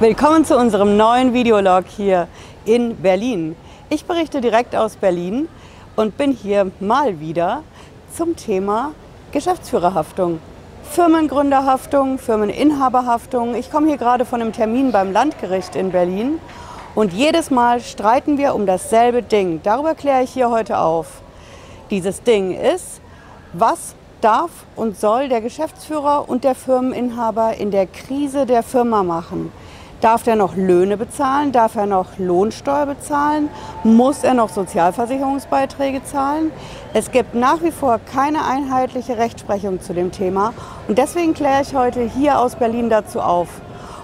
Willkommen zu unserem neuen Videolog hier in Berlin. Ich berichte direkt aus Berlin und bin hier mal wieder zum Thema Geschäftsführerhaftung. Firmengründerhaftung, Firmeninhaberhaftung. Ich komme hier gerade von einem Termin beim Landgericht in Berlin und jedes Mal streiten wir um dasselbe Ding. Darüber kläre ich hier heute auf. Dieses Ding ist, was darf und soll der Geschäftsführer und der Firmeninhaber in der Krise der Firma machen? Darf der noch Löhne bezahlen? Darf er noch Lohnsteuer bezahlen? Muss er noch Sozialversicherungsbeiträge zahlen? Es gibt nach wie vor keine einheitliche Rechtsprechung zu dem Thema. Und deswegen kläre ich heute hier aus Berlin dazu auf.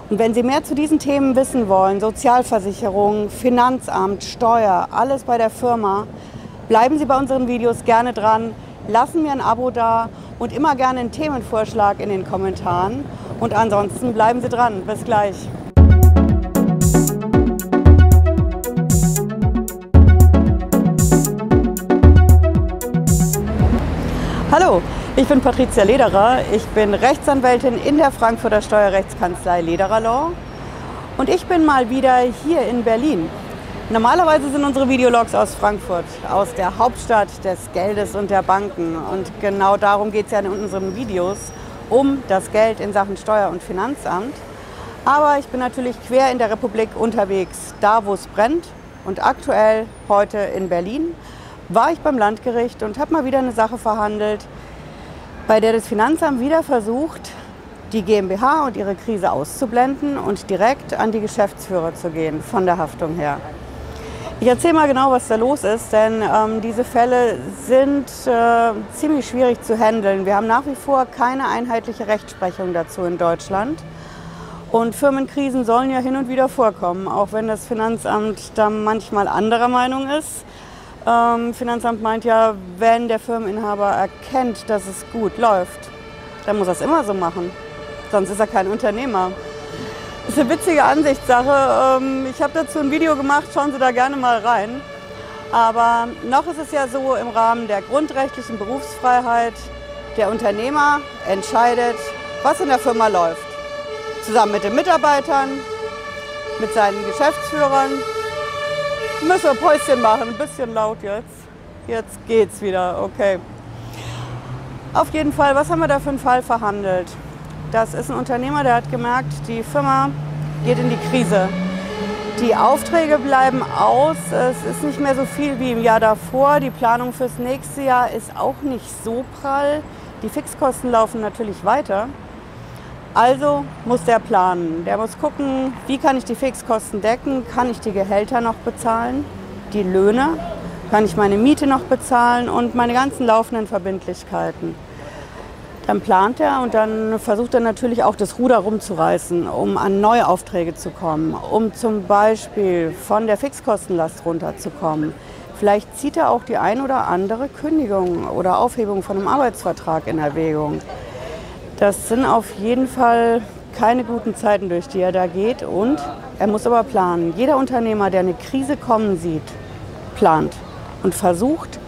Und wenn Sie mehr zu diesen Themen wissen wollen, Sozialversicherung, Finanzamt, Steuer, alles bei der Firma, bleiben Sie bei unseren Videos gerne dran, lassen mir ein Abo da und immer gerne einen Themenvorschlag in den Kommentaren. Und ansonsten bleiben Sie dran. Bis gleich. Hallo, ich bin Patricia Lederer. Ich bin Rechtsanwältin in der Frankfurter Steuerrechtskanzlei Lederer Law. Und ich bin mal wieder hier in Berlin. Normalerweise sind unsere Videologs aus Frankfurt, aus der Hauptstadt des Geldes und der Banken. Und genau darum geht es ja in unseren Videos, um das Geld in Sachen Steuer- und Finanzamt. Aber ich bin natürlich quer in der Republik unterwegs, da wo es brennt. Und aktuell heute in Berlin war ich beim Landgericht und habe mal wieder eine Sache verhandelt, bei der das Finanzamt wieder versucht, die GmbH und ihre Krise auszublenden und direkt an die Geschäftsführer zu gehen, von der Haftung her. Ich erzähle mal genau, was da los ist, denn ähm, diese Fälle sind äh, ziemlich schwierig zu handeln. Wir haben nach wie vor keine einheitliche Rechtsprechung dazu in Deutschland. Und Firmenkrisen sollen ja hin und wieder vorkommen, auch wenn das Finanzamt da manchmal anderer Meinung ist. Ähm, Finanzamt meint ja, wenn der Firmeninhaber erkennt, dass es gut läuft, dann muss er es immer so machen. Sonst ist er kein Unternehmer. Das ist eine witzige Ansichtssache. Ähm, ich habe dazu ein Video gemacht, schauen Sie da gerne mal rein. Aber noch ist es ja so im Rahmen der grundrechtlichen Berufsfreiheit, der Unternehmer entscheidet, was in der Firma läuft. Zusammen mit den Mitarbeitern, mit seinen Geschäftsführern Müssen wir Päuschen machen, ein bisschen laut jetzt. Jetzt geht's wieder, okay. Auf jeden Fall, was haben wir da für einen Fall verhandelt? Das ist ein Unternehmer, der hat gemerkt, die Firma geht in die Krise. Die Aufträge bleiben aus, es ist nicht mehr so viel wie im Jahr davor. Die Planung fürs nächste Jahr ist auch nicht so prall. Die Fixkosten laufen natürlich weiter. Also muss der planen. Der muss gucken, wie kann ich die Fixkosten decken, kann ich die Gehälter noch bezahlen, die Löhne, kann ich meine Miete noch bezahlen und meine ganzen laufenden Verbindlichkeiten. Dann plant er und dann versucht er natürlich auch das Ruder rumzureißen, um an neue Aufträge zu kommen, um zum Beispiel von der Fixkostenlast runterzukommen. Vielleicht zieht er auch die ein oder andere Kündigung oder Aufhebung von einem Arbeitsvertrag in Erwägung. Das sind auf jeden Fall keine guten Zeiten, durch die er da geht. Und er muss aber planen. Jeder Unternehmer, der eine Krise kommen sieht, plant und versucht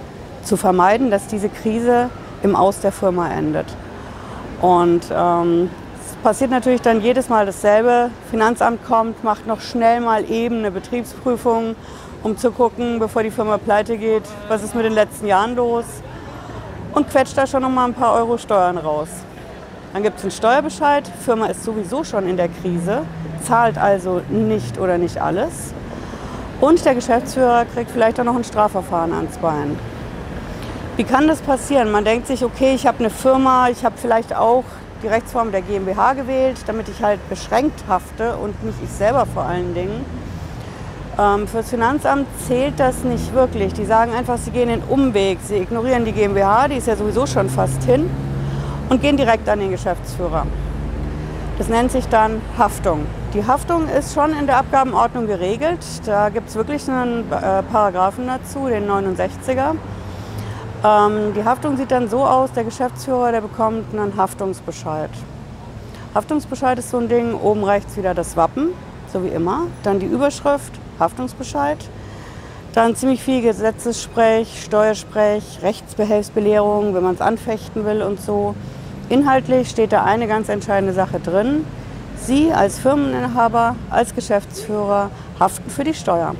zu vermeiden, dass diese Krise im Aus der Firma endet. Und ähm, es passiert natürlich dann jedes Mal dasselbe. Finanzamt kommt, macht noch schnell mal eben eine Betriebsprüfung, um zu gucken, bevor die Firma pleite geht, was ist mit den letzten Jahren los und quetscht da schon noch mal ein paar Euro Steuern raus. Dann gibt es einen Steuerbescheid. Firma ist sowieso schon in der Krise, zahlt also nicht oder nicht alles. Und der Geschäftsführer kriegt vielleicht auch noch ein Strafverfahren ans Bein. Wie kann das passieren? Man denkt sich, okay, ich habe eine Firma, ich habe vielleicht auch die Rechtsform der GmbH gewählt, damit ich halt beschränkt hafte und nicht ich selber vor allen Dingen. Ähm, fürs Finanzamt zählt das nicht wirklich. Die sagen einfach, sie gehen den Umweg, sie ignorieren die GmbH, die ist ja sowieso schon fast hin und gehen direkt an den Geschäftsführer. Das nennt sich dann Haftung. Die Haftung ist schon in der Abgabenordnung geregelt. Da gibt es wirklich einen äh, Paragraphen dazu, den 69er. Ähm, die Haftung sieht dann so aus, der Geschäftsführer, der bekommt einen Haftungsbescheid. Haftungsbescheid ist so ein Ding, oben rechts wieder das Wappen, so wie immer. Dann die Überschrift, Haftungsbescheid. Dann ziemlich viel Gesetzessprech, Steuersprech, Rechtsbehelfsbelehrung, wenn man es anfechten will und so. Inhaltlich steht da eine ganz entscheidende Sache drin. Sie als Firmeninhaber, als Geschäftsführer haften für die Steuer.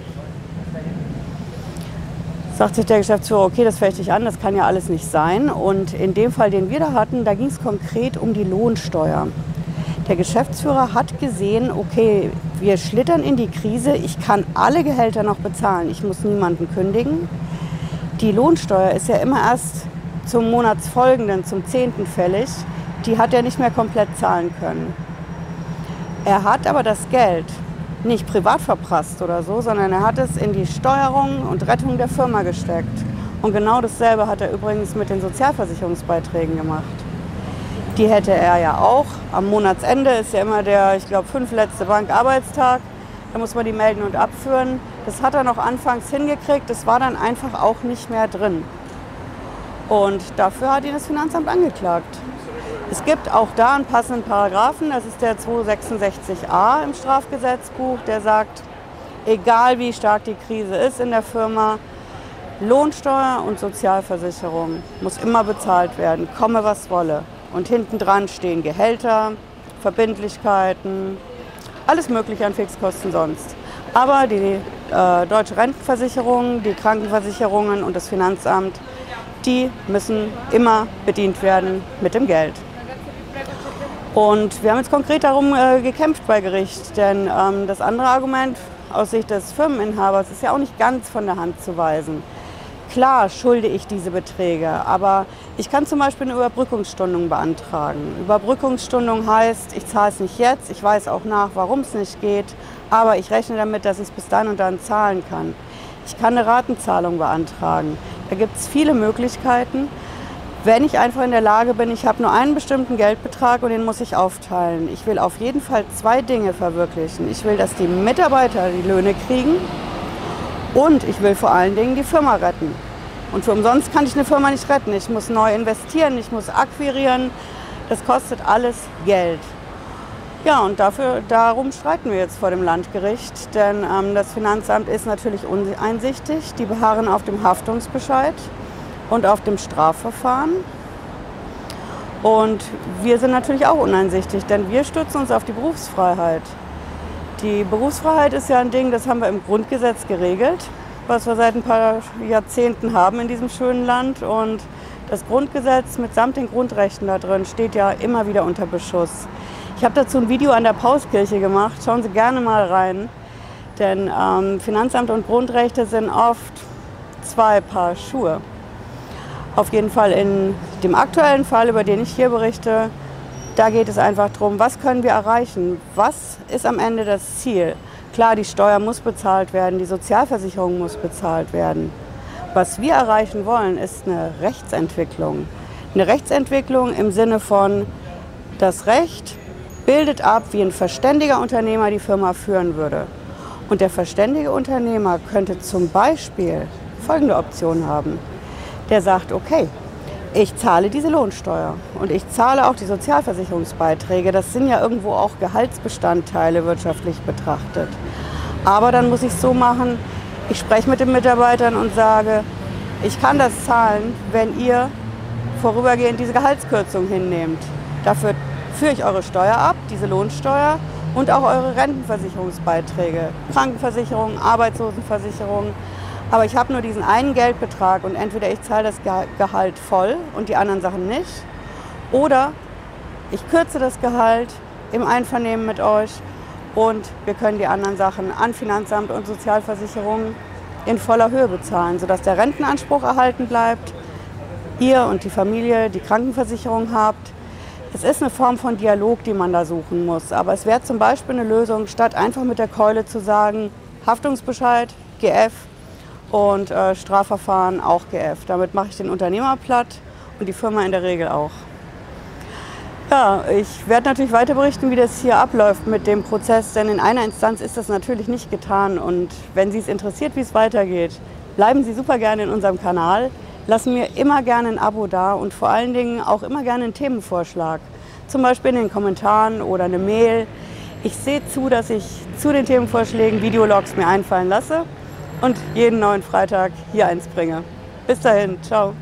Sagt sich der Geschäftsführer, okay, das fechte ich an, das kann ja alles nicht sein. Und in dem Fall, den wir da hatten, da ging es konkret um die Lohnsteuer. Der Geschäftsführer hat gesehen, okay, wir schlittern in die Krise, ich kann alle Gehälter noch bezahlen, ich muss niemanden kündigen. Die Lohnsteuer ist ja immer erst zum Monatsfolgenden, zum 10. fällig. Die hat er nicht mehr komplett zahlen können. Er hat aber das Geld nicht privat verprasst oder so, sondern er hat es in die Steuerung und Rettung der Firma gesteckt. Und genau dasselbe hat er übrigens mit den Sozialversicherungsbeiträgen gemacht die hätte er ja auch. Am Monatsende ist ja immer der, ich glaube, fünf letzte Bankarbeitstag. Da muss man die melden und abführen. Das hat er noch anfangs hingekriegt. Das war dann einfach auch nicht mehr drin. Und dafür hat ihn das Finanzamt angeklagt. Es gibt auch da einen passenden Paragraphen, das ist der 266a im Strafgesetzbuch, der sagt, egal wie stark die Krise ist in der Firma, Lohnsteuer und Sozialversicherung muss immer bezahlt werden, komme was wolle. Und hinten dran stehen Gehälter, Verbindlichkeiten, alles Mögliche an Fixkosten sonst. Aber die äh, deutsche Rentenversicherung, die Krankenversicherungen und das Finanzamt, die müssen immer bedient werden mit dem Geld. Und wir haben jetzt konkret darum äh, gekämpft bei Gericht, denn ähm, das andere Argument aus Sicht des Firmeninhabers ist ja auch nicht ganz von der Hand zu weisen. Klar schulde ich diese Beträge, aber ich kann zum Beispiel eine Überbrückungsstundung beantragen. Überbrückungsstundung heißt, ich zahle es nicht jetzt, ich weiß auch nach, warum es nicht geht, aber ich rechne damit, dass ich es bis dann und dann zahlen kann. Ich kann eine Ratenzahlung beantragen. Da gibt es viele Möglichkeiten. Wenn ich einfach in der Lage bin, ich habe nur einen bestimmten Geldbetrag und den muss ich aufteilen. Ich will auf jeden Fall zwei Dinge verwirklichen. Ich will, dass die Mitarbeiter die Löhne kriegen und ich will vor allen Dingen die Firma retten. Und für umsonst kann ich eine Firma nicht retten. Ich muss neu investieren, ich muss akquirieren. Das kostet alles Geld. Ja, und dafür, darum streiten wir jetzt vor dem Landgericht, denn ähm, das Finanzamt ist natürlich uneinsichtig. Die beharren auf dem Haftungsbescheid und auf dem Strafverfahren. Und wir sind natürlich auch uneinsichtig, denn wir stützen uns auf die Berufsfreiheit. Die Berufsfreiheit ist ja ein Ding, das haben wir im Grundgesetz geregelt, was wir seit ein paar Jahrzehnten haben in diesem schönen Land. Und das Grundgesetz mitsamt den Grundrechten da drin steht ja immer wieder unter Beschuss. Ich habe dazu ein Video an der Pauskirche gemacht. Schauen Sie gerne mal rein. Denn ähm, Finanzamt und Grundrechte sind oft zwei Paar Schuhe. Auf jeden Fall in dem aktuellen Fall, über den ich hier berichte, da geht es einfach darum, was können wir erreichen? Was ist am Ende das Ziel? Klar, die Steuer muss bezahlt werden, die Sozialversicherung muss bezahlt werden. Was wir erreichen wollen, ist eine Rechtsentwicklung. Eine Rechtsentwicklung im Sinne von, das Recht bildet ab, wie ein verständiger Unternehmer die Firma führen würde. Und der verständige Unternehmer könnte zum Beispiel folgende Option haben. Der sagt, okay, ich zahle diese Lohnsteuer und ich zahle auch die Sozialversicherungsbeiträge. Das sind ja irgendwo auch Gehaltsbestandteile wirtschaftlich betrachtet. Aber dann muss ich es so machen, ich spreche mit den Mitarbeitern und sage, ich kann das zahlen, wenn ihr vorübergehend diese Gehaltskürzung hinnehmt. Dafür führe ich eure Steuer ab, diese Lohnsteuer und auch eure Rentenversicherungsbeiträge, Krankenversicherung, Arbeitslosenversicherung, aber ich habe nur diesen einen Geldbetrag und entweder ich zahle das Gehalt voll und die anderen Sachen nicht oder ich kürze das Gehalt im Einvernehmen mit euch und wir können die anderen Sachen an Finanzamt und Sozialversicherung in voller Höhe bezahlen, sodass der Rentenanspruch erhalten bleibt, ihr und die Familie die Krankenversicherung habt. Es ist eine Form von Dialog, die man da suchen muss. Aber es wäre zum Beispiel eine Lösung, statt einfach mit der Keule zu sagen, Haftungsbescheid, GF, und äh, Strafverfahren auch GF. Damit mache ich den Unternehmer platt und die Firma in der Regel auch. Ja, ich werde natürlich weiter berichten, wie das hier abläuft mit dem Prozess, denn in einer Instanz ist das natürlich nicht getan. Und wenn Sie es interessiert, wie es weitergeht, bleiben Sie super gerne in unserem Kanal, lassen mir immer gerne ein Abo da und vor allen Dingen auch immer gerne einen Themenvorschlag. Zum Beispiel in den Kommentaren oder eine Mail. Ich sehe zu, dass ich zu den Themenvorschlägen Videologs mir einfallen lasse und jeden neuen Freitag hier eins bringe. Bis dahin, ciao.